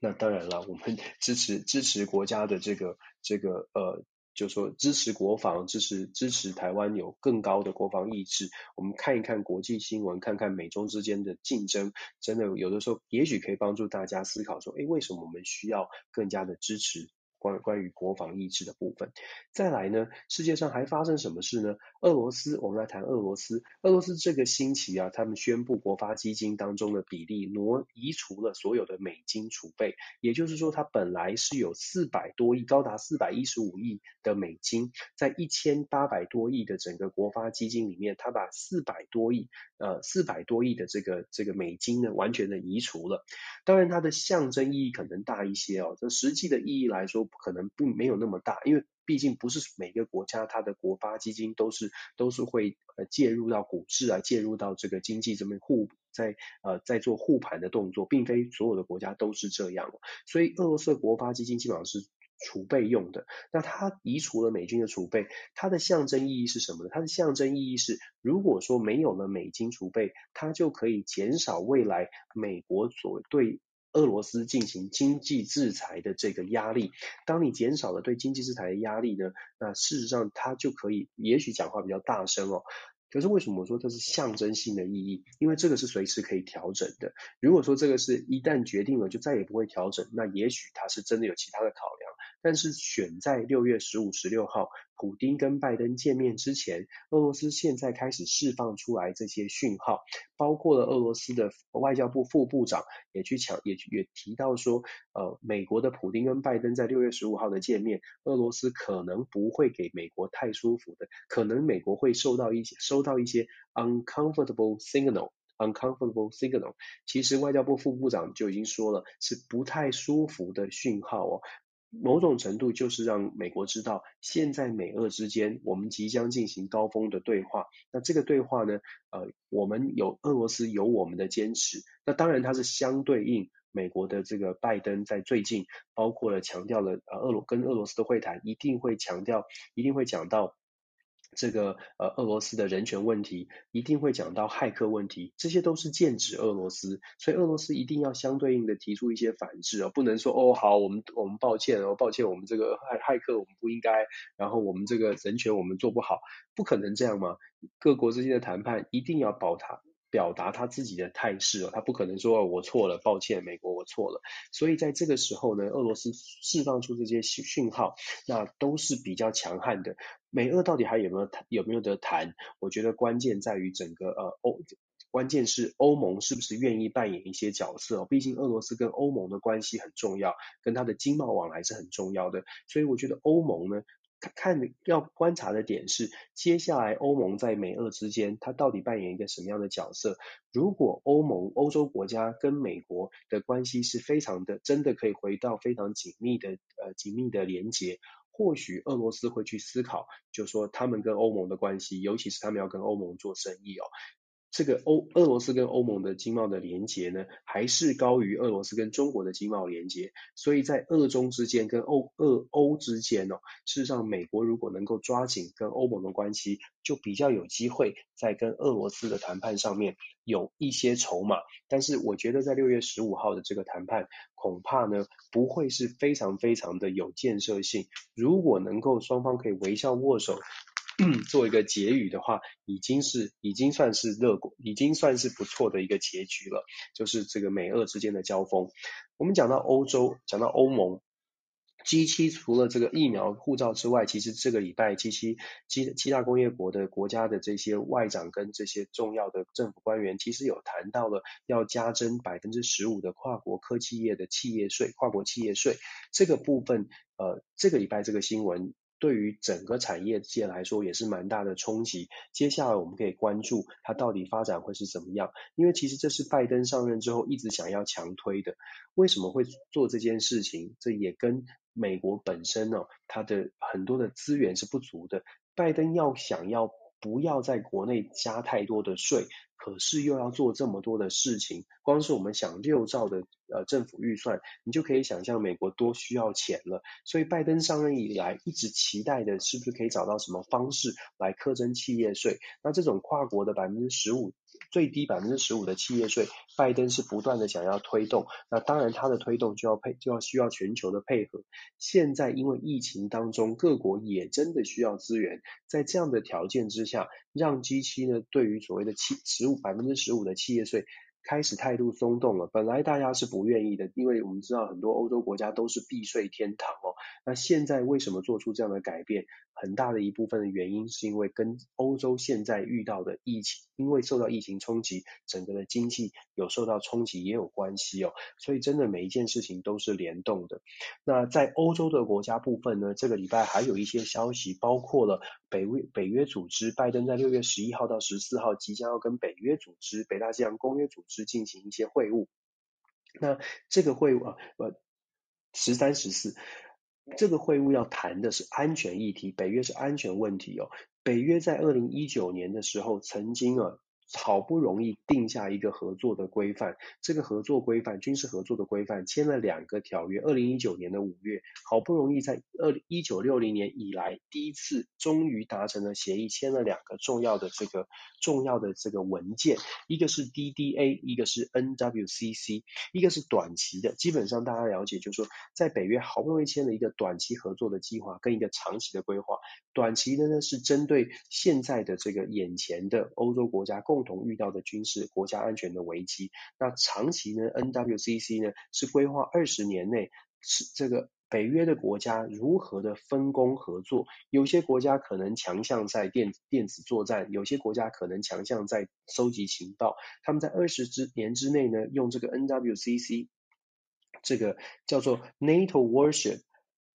[SPEAKER 1] 那当然了，我们 [LAUGHS] 支持支持国家的这个这个呃。就说支持国防，支持支持台湾有更高的国防意志。我们看一看国际新闻，看看美中之间的竞争，真的有的时候也许可以帮助大家思考说，诶，为什么我们需要更加的支持？关关于国防意志的部分，再来呢，世界上还发生什么事呢？俄罗斯，我们来谈俄罗斯。俄罗斯这个星期啊，他们宣布国发基金当中的比例挪移除了所有的美金储备，也就是说，它本来是有四百多亿，高达四百一十五亿的美金，在一千八百多亿的整个国发基金里面，它把四百多亿，呃，四百多亿的这个这个美金呢，完全的移除了。当然，它的象征意义可能大一些哦，这实际的意义来说。可能并没有那么大，因为毕竟不是每个国家它的国发基金都是都是会呃介入到股市啊，介入到这个经济这么护在呃在做护盘的动作，并非所有的国家都是这样。所以俄罗斯的国发基金基本上是储备用的。那它移除了美军的储备，它的象征意义是什么呢？它的象征意义是，如果说没有了美金储备，它就可以减少未来美国所对。俄罗斯进行经济制裁的这个压力，当你减少了对经济制裁的压力呢，那事实上它就可以，也许讲话比较大声哦。可是为什么我说这是象征性的意义？因为这个是随时可以调整的。如果说这个是一旦决定了就再也不会调整，那也许它是真的有其他的考量。但是选在六月十五、十六号，普丁跟拜登见面之前，俄罗斯现在开始释放出来这些讯号，包括了俄罗斯的外交部副部长也去抢，也也提到说，呃，美国的普丁跟拜登在六月十五号的见面，俄罗斯可能不会给美国太舒服的，可能美国会受到一些收收到一些 uncomfortable signal，uncomfortable signal。其实外交部副部长就已经说了，是不太舒服的讯号哦。某种程度就是让美国知道，现在美俄之间我们即将进行高峰的对话。那这个对话呢，呃，我们有俄罗斯有我们的坚持。那当然它是相对应美国的这个拜登在最近包括了强调了呃俄罗跟俄罗斯的会谈一定会强调，一定会讲到。这个呃，俄罗斯的人权问题一定会讲到骇客问题，这些都是剑指俄罗斯，所以俄罗斯一定要相对应的提出一些反制哦，不能说哦好，我们我们抱歉哦，抱歉，我们这个骇骇客我们不应该，然后我们这个人权我们做不好，不可能这样嘛，各国之间的谈判一定要保他。表达他自己的态势哦，他不可能说我错了，抱歉，美国我错了。所以在这个时候呢，俄罗斯释放出这些讯号，那都是比较强悍的。美俄到底还有没有，有没有得谈？我觉得关键在于整个呃欧，关键是欧盟是不是愿意扮演一些角色哦。毕竟俄罗斯跟欧盟的关系很重要，跟它的经贸往来是很重要的。所以我觉得欧盟呢。看要观察的点是，接下来欧盟在美俄之间，它到底扮演一个什么样的角色？如果欧盟欧洲国家跟美国的关系是非常的，真的可以回到非常紧密的呃紧密的连接，或许俄罗斯会去思考，就说他们跟欧盟的关系，尤其是他们要跟欧盟做生意哦。这个欧俄罗斯跟欧盟的经贸的连结呢，还是高于俄罗斯跟中国的经贸连结，所以在俄中之间跟欧俄欧之间哦，事实上美国如果能够抓紧跟欧盟的关系，就比较有机会在跟俄罗斯的谈判上面有一些筹码。但是我觉得在六月十五号的这个谈判，恐怕呢不会是非常非常的有建设性。如果能够双方可以微笑握手。[CLEARS THROAT] 做一个结语的话，已经是已经算是乐观，已经算是不错的一个结局了。就是这个美俄之间的交锋。我们讲到欧洲，讲到欧盟，G7 除了这个疫苗护照之外，其实这个礼拜 G7 七七大工业国的国家的这些外长跟这些重要的政府官员，其实有谈到了要加征百分之十五的跨国科技业的企业税，跨国企业税这个部分，呃，这个礼拜这个新闻。对于整个产业界来说也是蛮大的冲击。接下来我们可以关注它到底发展会是怎么样，因为其实这是拜登上任之后一直想要强推的。为什么会做这件事情？这也跟美国本身呢，它的很多的资源是不足的。拜登要想要不要在国内加太多的税，可是又要做这么多的事情，光是我们想六兆的。呃，政府预算，你就可以想象美国多需要钱了。所以拜登上任以来，一直期待的是不是可以找到什么方式来苛征企业税？那这种跨国的百分之十五，最低百分之十五的企业税，拜登是不断的想要推动。那当然，他的推动就要配，就要需要全球的配合。现在因为疫情当中，各国也真的需要资源，在这样的条件之下，让机器呢，对于所谓的七十五百分之十五的企业税。开始态度松动了，本来大家是不愿意的，因为我们知道很多欧洲国家都是避税天堂哦。那现在为什么做出这样的改变？很大的一部分的原因是因为跟欧洲现在遇到的疫情，因为受到疫情冲击，整个的经济有受到冲击也有关系哦。所以真的每一件事情都是联动的。那在欧洲的国家部分呢，这个礼拜还有一些消息，包括了北约北约组织，拜登在六月十一号到十四号即将要跟北约组织、北大西洋公约组织进行一些会晤。那这个会晤啊，呃，十三十四。这个会晤要谈的是安全议题，北约是安全问题哦。北约在二零一九年的时候曾经啊。好不容易定下一个合作的规范，这个合作规范军事合作的规范签了两个条约。二零一九年的五月，好不容易在二一九六零年以来第一次终于达成了协议，签了两个重要的这个重要的这个文件，一个是 DDA，一个是 NWCC，一个是短期的。基本上大家了解，就是说在北约好不容易签了一个短期合作的计划跟一个长期的规划。短期的呢是针对现在的这个眼前的欧洲国家共。共同遇到的军事国家安全的危机，那长期呢？NWCC 呢是规划二十年内是这个北约的国家如何的分工合作。有些国家可能强项在电电子作战，有些国家可能强项在收集情报。他们在二十之年之内呢，用这个 NWCC 这个叫做 NATO Warship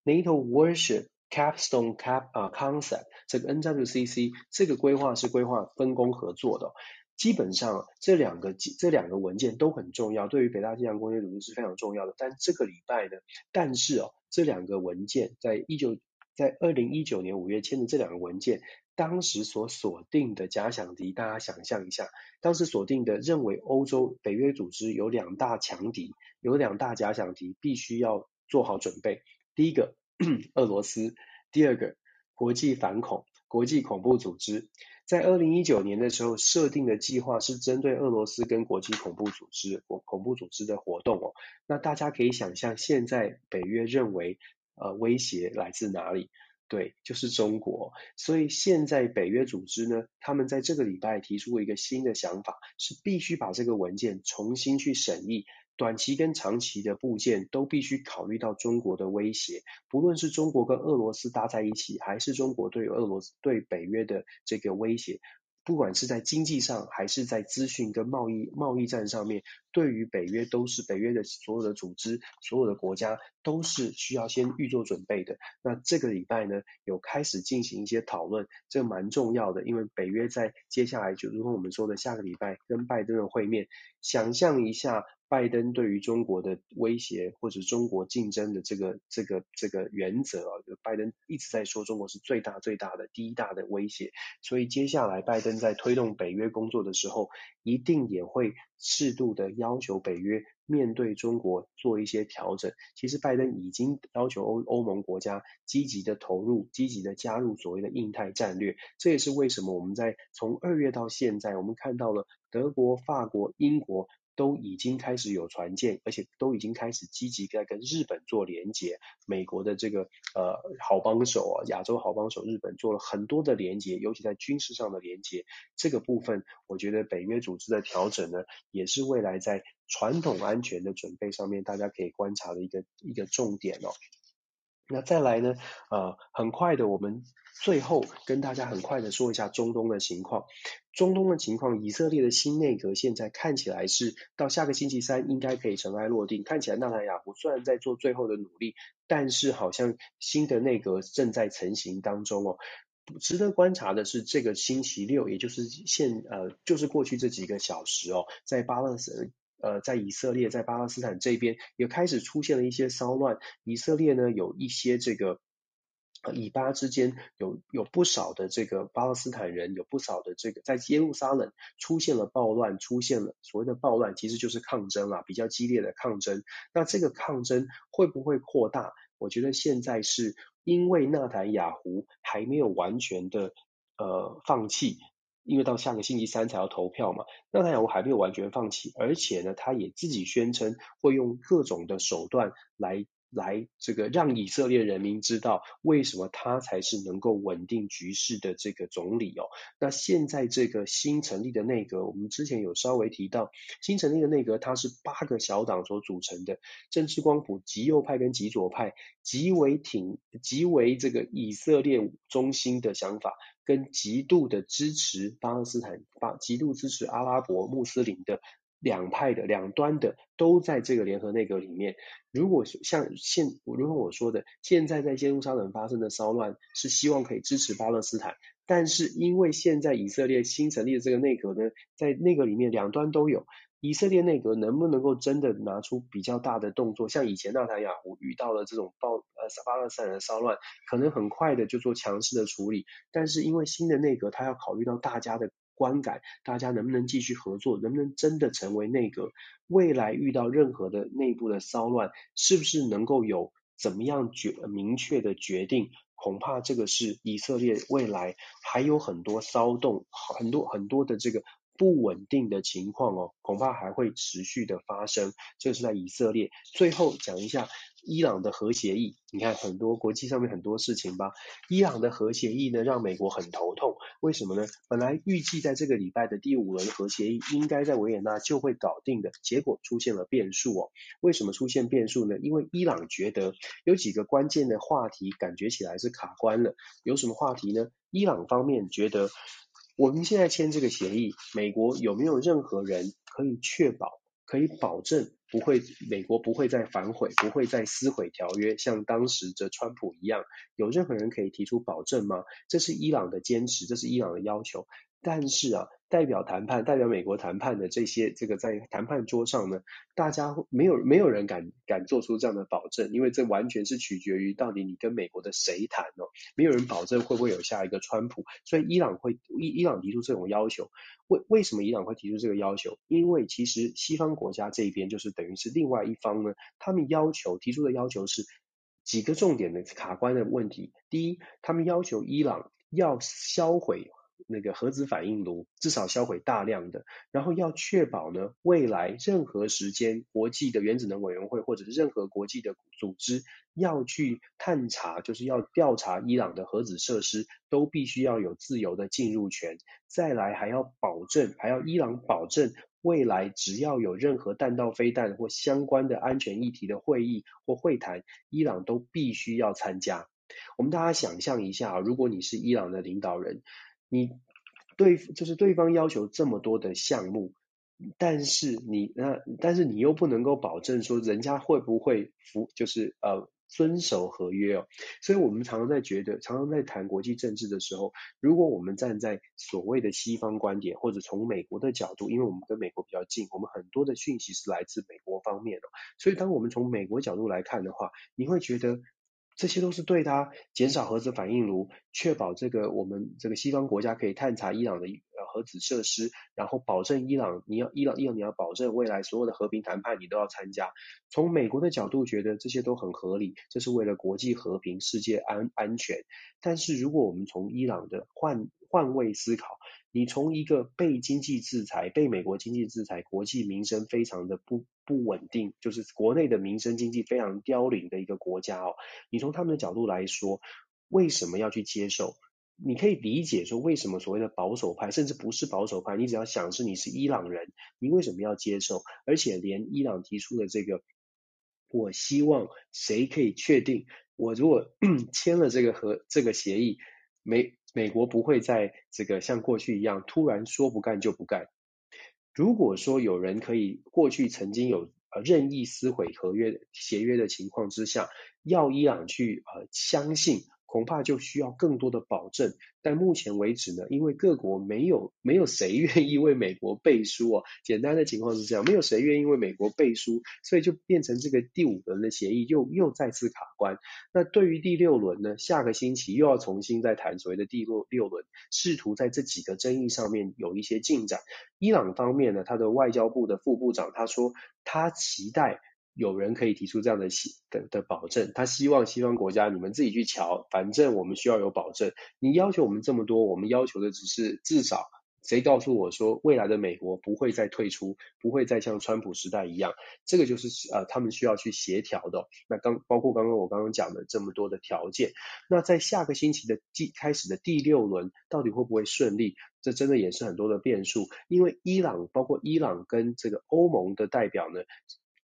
[SPEAKER 1] NATO Warship Capstone Cap 啊 Concept 这个 NWCC 这个规划是规划分工合作的。基本上这两个这两个文件都很重要，对于北大西洋公约组织是非常重要的。但这个礼拜呢，但是哦，这两个文件在一九在二零一九年五月签的这两个文件，当时所锁定的假想敌，大家想象一下，当时锁定的认为欧洲北约组织有两大强敌，有两大假想敌，必须要做好准备。第一个，[CLEARS THROAT] 俄罗斯；第二个，国际反恐、国际恐怖组织。在二零一九年的时候设定的计划是针对俄罗斯跟国际恐怖组织、恐怖组织的活动哦。那大家可以想象，现在北约认为呃威胁来自哪里？对，就是中国。所以现在北约组织呢，他们在这个礼拜提出了一个新的想法，是必须把这个文件重新去审议。短期跟长期的部件都必须考虑到中国的威胁，不论是中国跟俄罗斯搭在一起，还是中国对俄罗斯对北约的这个威胁。不管是在经济上，还是在资讯跟贸易贸易战上面，对于北约都是北约的所有的组织、所有的国家都是需要先预做准备的。那这个礼拜呢，有开始进行一些讨论，这蛮重要的，因为北约在接下来就如同我们说的，下个礼拜跟拜登的会面，想象一下。拜登对于中国的威胁或者中国竞争的这个这个这个原则啊，就拜登一直在说中国是最大最大的第一大的威胁，所以接下来拜登在推动北约工作的时候，一定也会适度的要求北约面对中国做一些调整。其实拜登已经要求欧欧盟国家积极的投入、积极的加入所谓的印太战略，这也是为什么我们在从二月到现在，我们看到了德国、法国、英国。都已经开始有船舰，而且都已经开始积极在跟日本做连接。美国的这个呃好帮手啊，亚洲好帮手日本做了很多的连接，尤其在军事上的连接。这个部分，我觉得北约组织的调整呢，也是未来在传统安全的准备上面，大家可以观察的一个一个重点哦。那再来呢，呃，很快的，我们最后跟大家很快的说一下中东的情况。中东的情况，以色列的新内阁现在看起来是到下个星期三应该可以尘埃落定。看起来纳坦雅胡虽然在做最后的努力，但是好像新的内阁正在成型当中哦。值得观察的是，这个星期六，也就是现呃，就是过去这几个小时哦，在巴勒斯呃，在以色列在巴勒斯坦这边也开始出现了一些骚乱。以色列呢，有一些这个。以巴之间有有不少的这个巴勒斯坦人，有不少的这个在耶路撒冷出现了暴乱，出现了所谓的暴乱，其实就是抗争啦，比较激烈的抗争。那这个抗争会不会扩大？我觉得现在是因为纳坦雅胡还没有完全的呃放弃，因为到下个星期三才要投票嘛，纳坦雅胡还没有完全放弃，而且呢，他也自己宣称会用各种的手段来。来，这个让以色列人民知道为什么他才是能够稳定局势的这个总理哦。那现在这个新成立的内阁，我们之前有稍微提到，新成立的内阁它是八个小党所组成的，政治光谱极右派跟极左派，极为挺，极为这个以色列中心的想法，跟极度的支持巴勒斯坦，巴极度支持阿拉伯穆斯林的。两派的两端的都在这个联合内阁里面。如果像现，如果我说的，现在在耶路撒冷发生的骚乱是希望可以支持巴勒斯坦，但是因为现在以色列新成立的这个内阁呢，在内阁里面两端都有，以色列内阁能不能够真的拿出比较大的动作？像以前纳坦雅胡遇到了这种暴呃巴勒斯坦的骚乱，可能很快的就做强势的处理，但是因为新的内阁，他要考虑到大家的。观感，大家能不能继续合作？能不能真的成为内阁？未来遇到任何的内部的骚乱，是不是能够有怎么样决明确的决定？恐怕这个是以色列未来还有很多骚动，很多很多的这个不稳定的情况哦，恐怕还会持续的发生。这是在以色列。最后讲一下。伊朗的核协议，你看很多国际上面很多事情吧。伊朗的核协议呢，让美国很头痛。为什么呢？本来预计在这个礼拜的第五轮核协议应该在维也纳就会搞定的，结果出现了变数哦。为什么出现变数呢？因为伊朗觉得有几个关键的话题感觉起来是卡关了。有什么话题呢？伊朗方面觉得我们现在签这个协议，美国有没有任何人可以确保？可以保证不会，美国不会再反悔，不会再撕毁条约，像当时的川普一样。有任何人可以提出保证吗？这是伊朗的坚持，这是伊朗的要求。但是啊，代表谈判、代表美国谈判的这些，这个在谈判桌上呢，大家没有没有人敢敢做出这样的保证，因为这完全是取决于到底你跟美国的谁谈哦，没有人保证会不会有下一个川普，所以伊朗会伊伊朗提出这种要求。为为什么伊朗会提出这个要求？因为其实西方国家这边就是等于是另外一方呢，他们要求提出的要求是几个重点的卡关的问题。第一，他们要求伊朗要销毁。那个核子反应炉至少销毁大量的，然后要确保呢，未来任何时间国际的原子能委员会或者是任何国际的组织要去探查，就是要调查伊朗的核子设施，都必须要有自由的进入权。再来还要保证，还要伊朗保证未来只要有任何弹道飞弹或相关的安全议题的会议或会谈，伊朗都必须要参加。我们大家想象一下，如果你是伊朗的领导人。你对，就是对方要求这么多的项目，但是你那，但是你又不能够保证说人家会不会服，就是呃遵守合约哦。所以我们常常在觉得，常常在谈国际政治的时候，如果我们站在所谓的西方观点，或者从美国的角度，因为我们跟美国比较近，我们很多的讯息是来自美国方面的，所以当我们从美国角度来看的话，你会觉得。这些都是对他减少核子反应炉，确保这个我们这个西方国家可以探查伊朗的核子设施，然后保证伊朗你要伊朗伊朗你要保证未来所有的和平谈判你都要参加。从美国的角度觉得这些都很合理，这是为了国际和平、世界安安全。但是如果我们从伊朗的换换位思考，你从一个被经济制裁、被美国经济制裁、国际民生非常的不不稳定，就是国内的民生经济非常凋零的一个国家哦，你从他们的角度来说，为什么要去接受？你可以理解说，为什么所谓的保守派，甚至不是保守派，你只要想是你是伊朗人，你为什么要接受？而且连伊朗提出的这个我希望谁可以确定，我如果 [CLEARS THROAT] 签了这个和这个协议，美美国不会在这个像过去一样突然说不干就不干。如果说有人可以过去曾经有呃任意撕毁合约协约的情况之下，要伊朗去呃相信。恐怕就需要更多的保证，但目前为止呢，因为各国没有没有谁愿意为美国背书哦。简单的情况是这样，没有谁愿意为美国背书，所以就变成这个第五轮的协议又又再次卡关。那对于第六轮呢，下个星期又要重新再谈所谓的第六六轮，试图在这几个争议上面有一些进展。伊朗方面呢，他的外交部的副部长他说，他期待。有人可以提出这样的的的保证，他希望西方国家你们自己去瞧，反正我们需要有保证。你要求我们这么多，我们要求的只是至少谁告诉我说未来的美国不会再退出，不会再像川普时代一样，这个就是呃他们需要去协调的。那刚包括刚刚我刚刚讲的这么多的条件，那在下个星期的第开始的第六轮到底会不会顺利？这真的也是很多的变数，因为伊朗包括伊朗跟这个欧盟的代表呢。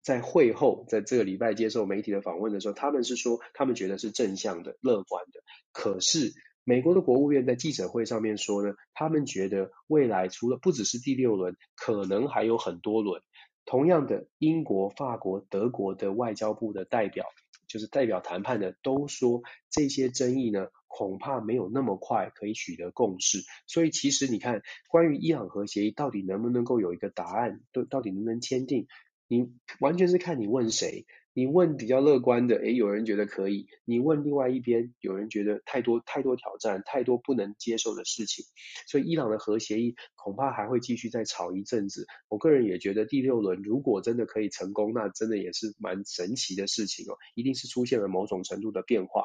[SPEAKER 1] 在会后，在这个礼拜接受媒体的访问的时候，他们是说他们觉得是正向的、乐观的。可是美国的国务院在记者会上面说呢，他们觉得未来除了不只是第六轮，可能还有很多轮。同样的，英国、法国、德国的外交部的代表，就是代表谈判的，都说这些争议呢，恐怕没有那么快可以取得共识。所以其实你看，关于伊朗核协议到底能不能够有一个答案，都到底能不能签订？你完全是看你问谁，你问比较乐观的，诶，有人觉得可以；你问另外一边，有人觉得太多太多挑战，太多不能接受的事情。所以伊朗的核协议恐怕还会继续再吵一阵子。我个人也觉得第六轮如果真的可以成功，那真的也是蛮神奇的事情哦，一定是出现了某种程度的变化。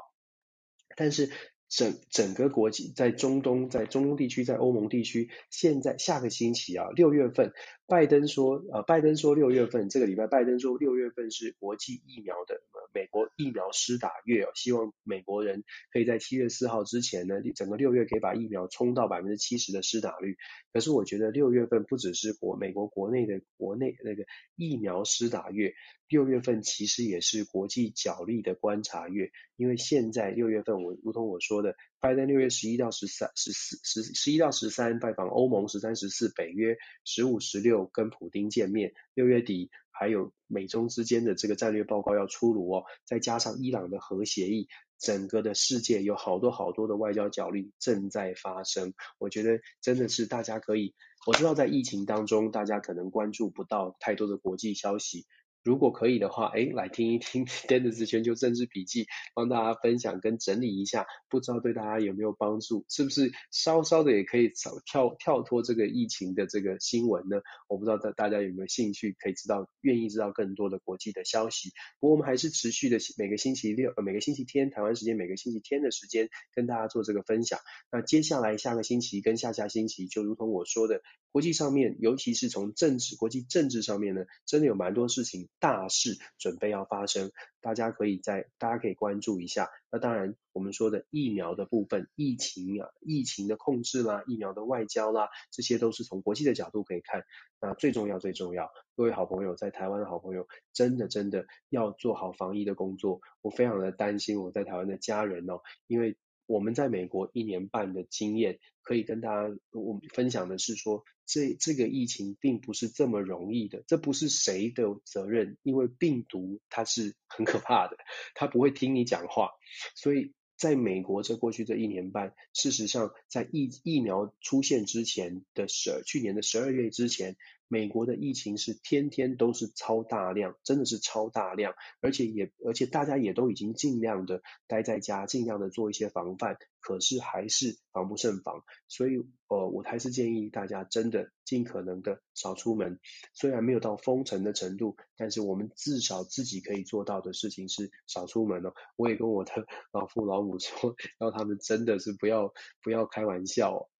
[SPEAKER 1] 但是。整整个国际在中东，在中东地区，在欧盟地区，现在下个星期啊，六月份，拜登说，呃，拜登说六月份这个礼拜，拜登说六月份是国际疫苗的，呃，美国疫苗施打月哦，希望美国人可以在七月四号之前呢，整个六月可以把疫苗冲到百分之七十的施打率。可是我觉得六月份不只是国美国国内的国内那个疫苗施打月。六月份其实也是国际角力的观察月，因为现在六月份，我如同我说拜登六月十一到十三、十四、十十一到十三拜访欧盟，十三、十四北约，十五、十六跟普丁见面，六月底还有美中之间的这个战略报告要出炉哦，再加上伊朗的核协议，整个的世界有好多好多的外交角力正在发生，我觉得真的是大家可以，我知道在疫情当中，大家可能关注不到太多的国际消息。如果可以的话，哎，来听一听 Dennis 全球政治笔记，帮大家分享跟整理一下，不知道对大家有没有帮助？是不是稍稍的也可以跳跳脱这个疫情的这个新闻呢？我不知道大大家有没有兴趣，可以知道愿意知道更多的国际的消息。不过我们还是持续的每个星期六、呃、每个星期天台湾时间每个星期天的时间跟大家做这个分享。那接下来下个星期跟下下星期，就如同我说的，国际上面，尤其是从政治国际政治上面呢，真的有蛮多事情。大事准备要发生，大家可以在大家可以关注一下。那当然，我们说的疫苗的部分，疫情啊，疫情的控制啦，疫苗的外交啦，这些都是从国际的角度可以看。那最重要最重要，各位好朋友在台湾的好朋友，真的真的要做好防疫的工作。我非常的担心我在台湾的家人哦，因为。我们在美国一年半的经验，可以跟大家我们分享的是说，这这个疫情并不是这么容易的，这不是谁的责任，因为病毒它是很可怕的，它不会听你讲话，所以在美国这过去这一年半，事实上在疫疫苗出现之前的十去年的十二月之前。美国的疫情是天天都是超大量，真的是超大量，而且也而且大家也都已经尽量的待在家，尽量的做一些防范，可是还是防不胜防。所以呃，我还是建议大家真的尽可能的少出门。虽然没有到封城的程度，但是我们至少自己可以做到的事情是少出门哦。我也跟我的 [LAUGHS] 老父老母说，[LAUGHS] 让他们真的是不要不要开玩笑哦。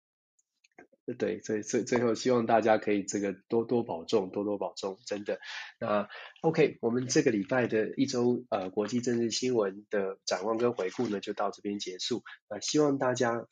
[SPEAKER 1] 对，最最最后希望大家可以这个多多保重，多多保重，真的。那 OK，我们这个礼拜的一周呃国际政治新闻的展望跟回顾呢，就到这边结束。那、希望大家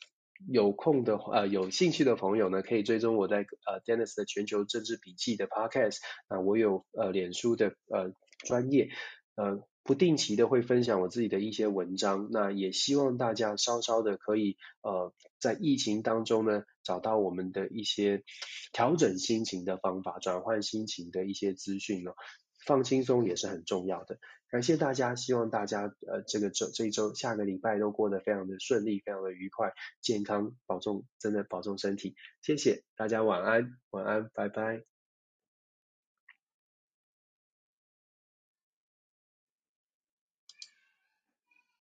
[SPEAKER 1] 有空的呃有兴趣的朋友呢，可以追踪我在呃 Dennis 的全球政治笔记的 Podcast。那、我有呃脸书的呃专业。呃不定期的会分享我自己的一些文章，那也希望大家稍稍的可以呃在疫情当中呢找到我们的一些调整心情的方法，转换心情的一些资讯呢，放轻松也是很重要的。感谢大家，希望大家呃这个这这一周下个礼拜都过得非常的顺利，非常的愉快，健康，保重，真的保重身体。谢谢大家，晚安，晚安，拜拜。